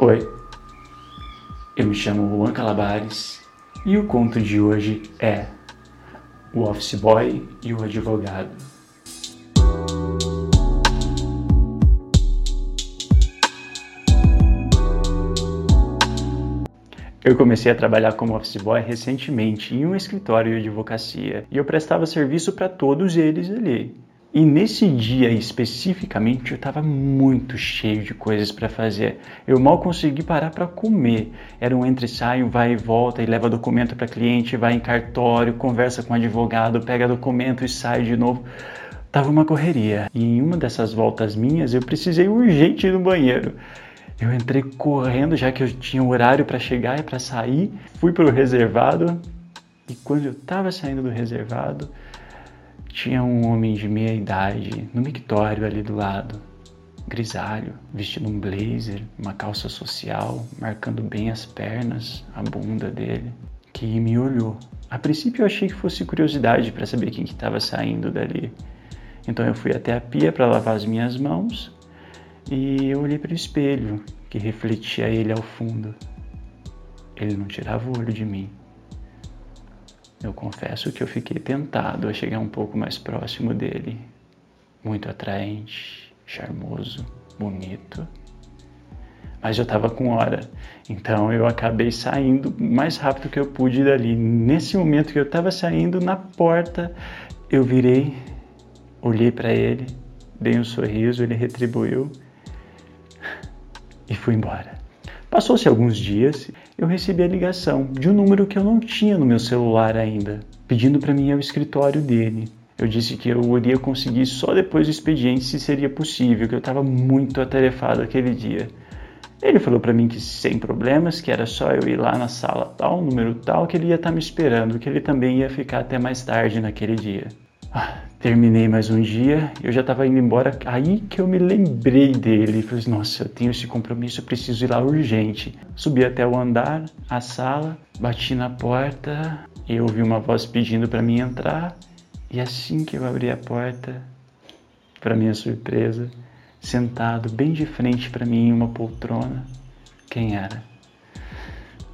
Oi, eu me chamo Juan Calabares e o conto de hoje é O Office Boy e o Advogado. Eu comecei a trabalhar como office boy recentemente em um escritório de advocacia e eu prestava serviço para todos eles ali. E nesse dia especificamente eu estava muito cheio de coisas para fazer. Eu mal consegui parar para comer. Era um entre sai, um vai e volta, e leva documento para cliente, vai em cartório, conversa com advogado, pega documento e sai de novo. Tava uma correria. E em uma dessas voltas minhas eu precisei urgente ir no banheiro. Eu entrei correndo já que eu tinha horário para chegar e para sair. Fui para o reservado e quando eu estava saindo do reservado, tinha um homem de meia idade no mictório ali do lado, grisalho, vestindo um blazer, uma calça social, marcando bem as pernas, a bunda dele, que me olhou. A princípio eu achei que fosse curiosidade para saber quem que estava saindo dali. Então eu fui até a pia para lavar as minhas mãos e eu olhei para o espelho que refletia ele ao fundo. Ele não tirava o olho de mim. Eu confesso que eu fiquei tentado a chegar um pouco mais próximo dele. Muito atraente, charmoso, bonito. Mas eu estava com hora, então eu acabei saindo mais rápido que eu pude dali. Nesse momento que eu estava saindo na porta, eu virei, olhei para ele, dei um sorriso, ele retribuiu e fui embora. Passou-se alguns dias, eu recebi a ligação de um número que eu não tinha no meu celular ainda, pedindo para mim ao escritório dele. Eu disse que eu iria conseguir só depois do expediente se seria possível, que eu estava muito atarefado aquele dia. Ele falou para mim que sem problemas, que era só eu ir lá na sala tal, número tal, que ele ia estar tá me esperando, que ele também ia ficar até mais tarde naquele dia. Ah, terminei mais um dia, eu já estava indo embora, aí que eu me lembrei dele. Falei, nossa, eu tenho esse compromisso, eu preciso ir lá urgente. Subi até o andar, a sala, bati na porta e ouvi uma voz pedindo para mim entrar. E assim que eu abri a porta, para minha surpresa, sentado bem de frente para mim em uma poltrona, quem era?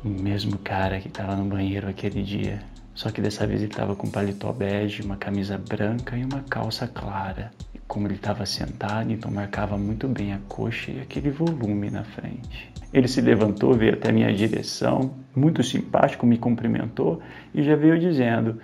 O mesmo cara que estava no banheiro aquele dia. Só que dessa vez ele estava com paletó bege, uma camisa branca e uma calça clara. E como ele estava sentado, então marcava muito bem a coxa e aquele volume na frente. Ele se levantou, veio até minha direção, muito simpático, me cumprimentou e já veio dizendo: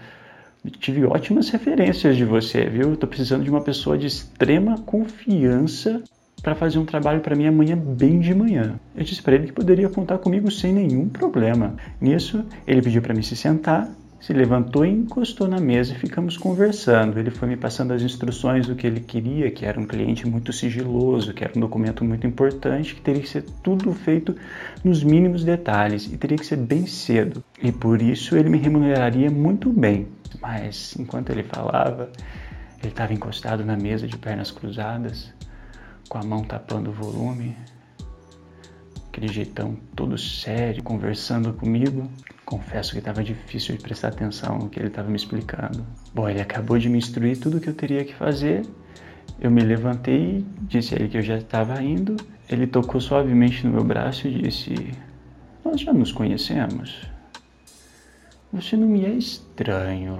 Tive ótimas referências de você, viu? Estou precisando de uma pessoa de extrema confiança para fazer um trabalho para mim amanhã bem de manhã. Eu disse para ele que poderia contar comigo sem nenhum problema. Nisso, ele pediu para mim se sentar se levantou e encostou na mesa e ficamos conversando. Ele foi me passando as instruções do que ele queria, que era um cliente muito sigiloso, que era um documento muito importante, que teria que ser tudo feito nos mínimos detalhes e teria que ser bem cedo. E por isso ele me remuneraria muito bem. Mas enquanto ele falava, ele estava encostado na mesa de pernas cruzadas, com a mão tapando o volume, aquele jeitão todo sério, conversando comigo. Confesso que estava difícil de prestar atenção no que ele estava me explicando. Bom, ele acabou de me instruir tudo o que eu teria que fazer. Eu me levantei, disse a ele que eu já estava indo. Ele tocou suavemente no meu braço e disse: Nós já nos conhecemos. Você não me é estranho.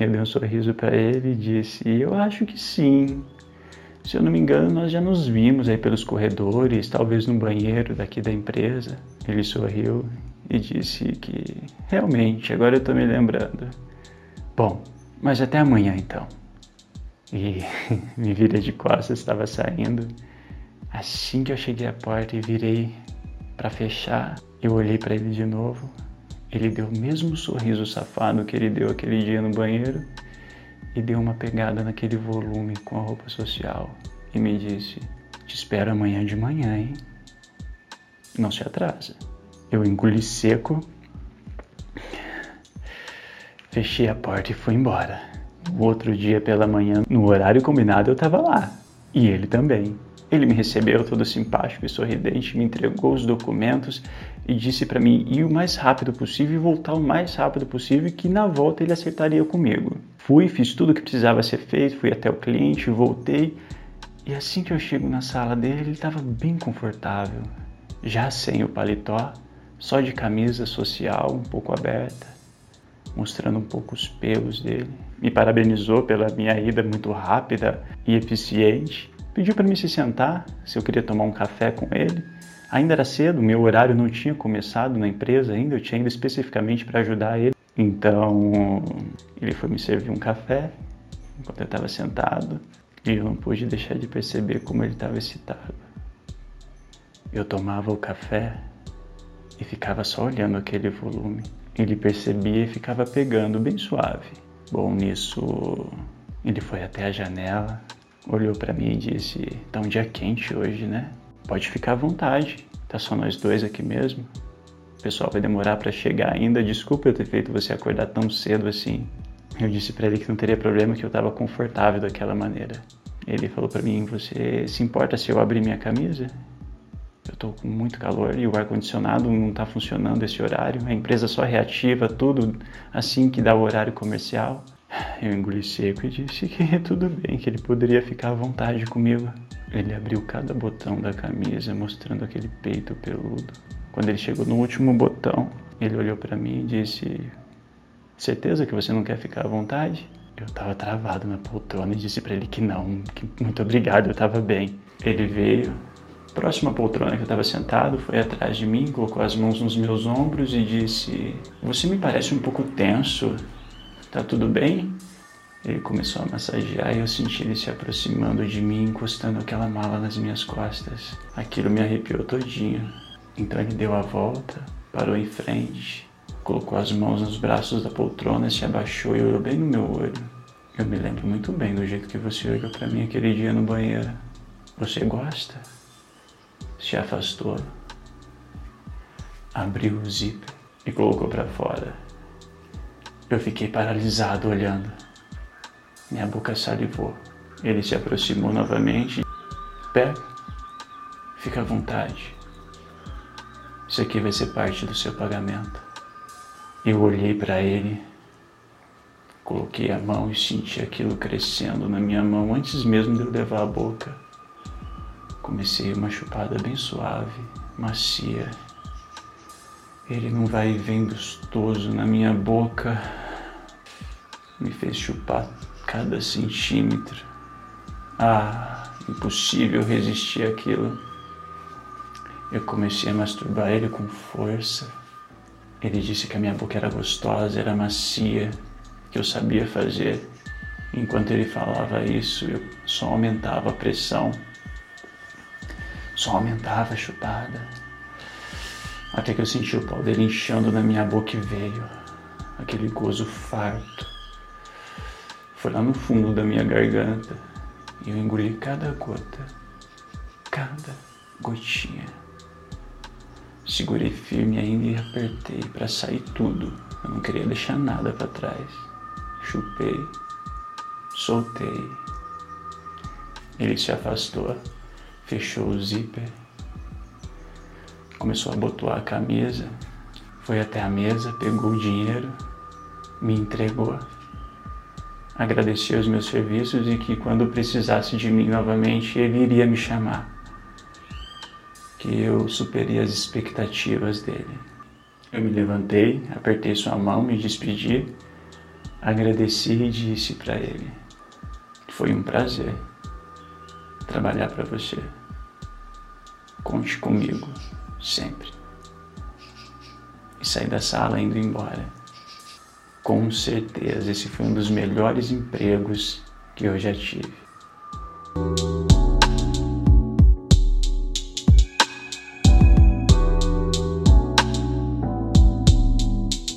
Eu dei um sorriso para ele e disse: Eu acho que sim. Se eu não me engano, nós já nos vimos aí pelos corredores, talvez no banheiro daqui da empresa. Ele sorriu e disse que realmente, agora eu estou me lembrando. Bom, mas até amanhã então. E me virei de costas, estava saindo. Assim que eu cheguei à porta e virei para fechar, eu olhei para ele de novo. Ele deu o mesmo sorriso safado que ele deu aquele dia no banheiro e deu uma pegada naquele volume com a roupa social e me disse: Te espero amanhã de manhã, hein? Não se atrasa. Eu engoli seco, fechei a porta e fui embora. O outro dia pela manhã, no horário combinado, eu estava lá. E ele também. Ele me recebeu todo simpático e sorridente, me entregou os documentos e disse para mim ir o mais rápido possível e voltar o mais rápido possível, que na volta ele acertaria comigo. Fui, fiz tudo o que precisava ser feito, fui até o cliente, voltei e assim que eu chego na sala dele, ele estava bem confortável. já sem o paletó, só de camisa social um pouco aberta, mostrando um pouco os pelos dele. Me parabenizou pela minha ida muito rápida e eficiente. Pediu para me se sentar, se eu queria tomar um café com ele. Ainda era cedo, meu horário não tinha começado na empresa ainda, eu tinha ido especificamente para ajudar ele. Então, ele foi me servir um café enquanto eu estava sentado e eu não pude deixar de perceber como ele estava excitado. Eu tomava o café e ficava só olhando aquele volume. Ele percebia e ficava pegando bem suave. Bom, nisso ele foi até a janela, olhou para mim e disse: "Tá um dia quente hoje, né? Pode ficar à vontade. Tá só nós dois aqui mesmo. O pessoal vai demorar para chegar ainda. Desculpa eu ter feito você acordar tão cedo assim." Eu disse para ele que não teria problema, que eu estava confortável daquela maneira. Ele falou para mim: "Você se importa se eu abrir minha camisa?" Eu estou com muito calor e o ar-condicionado não está funcionando esse horário. A empresa só reativa tudo assim que dá o horário comercial. Eu engoli seco e disse que tudo bem, que ele poderia ficar à vontade comigo. Ele abriu cada botão da camisa, mostrando aquele peito peludo. Quando ele chegou no último botão, ele olhou para mim e disse: Certeza que você não quer ficar à vontade? Eu estava travado na poltrona e disse para ele que não, que muito obrigado, eu estava bem. Ele veio, próxima poltrona que eu estava sentado, foi atrás de mim, colocou as mãos nos meus ombros e disse: Você me parece um pouco tenso. Tá tudo bem? Ele começou a massagear e eu senti ele se aproximando de mim, encostando aquela mala nas minhas costas. Aquilo me arrepiou todinho. Então ele deu a volta, parou em frente, colocou as mãos nos braços da poltrona, se abaixou e olhou bem no meu olho. Eu me lembro muito bem do jeito que você olhou para mim aquele dia no banheiro. Você gosta? Se afastou, abriu o zíper e colocou para fora. Eu fiquei paralisado olhando. Minha boca salivou. Ele se aproximou novamente. Pega, fica à vontade. Isso aqui vai ser parte do seu pagamento. Eu olhei para ele, coloquei a mão e senti aquilo crescendo na minha mão antes mesmo de eu levar a boca. Comecei uma chupada bem suave, macia. Ele não vai e vem gostoso na minha boca. Me fez chupar cada centímetro. Ah, impossível resistir àquilo. Eu comecei a masturbar ele com força. Ele disse que a minha boca era gostosa, era macia, que eu sabia fazer. Enquanto ele falava isso, eu só aumentava a pressão. Só aumentava a chupada. Até que eu senti o pau dele inchando na minha boca e veio aquele gozo farto. Foi lá no fundo da minha garganta e eu engoli cada gota, cada gotinha. Segurei firme ainda e apertei para sair tudo. Eu não queria deixar nada para trás. Chupei, soltei. Ele se afastou fechou o zíper, começou a abotoar a camisa, foi até a mesa, pegou o dinheiro, me entregou, agradeceu os meus serviços e que quando precisasse de mim novamente ele iria me chamar, que eu superei as expectativas dele. Eu me levantei, apertei sua mão, me despedi, agradeci e disse para ele: Foi um prazer trabalhar para você. Conte comigo, sempre. E saí da sala indo embora. Com certeza, esse foi um dos melhores empregos que eu já tive.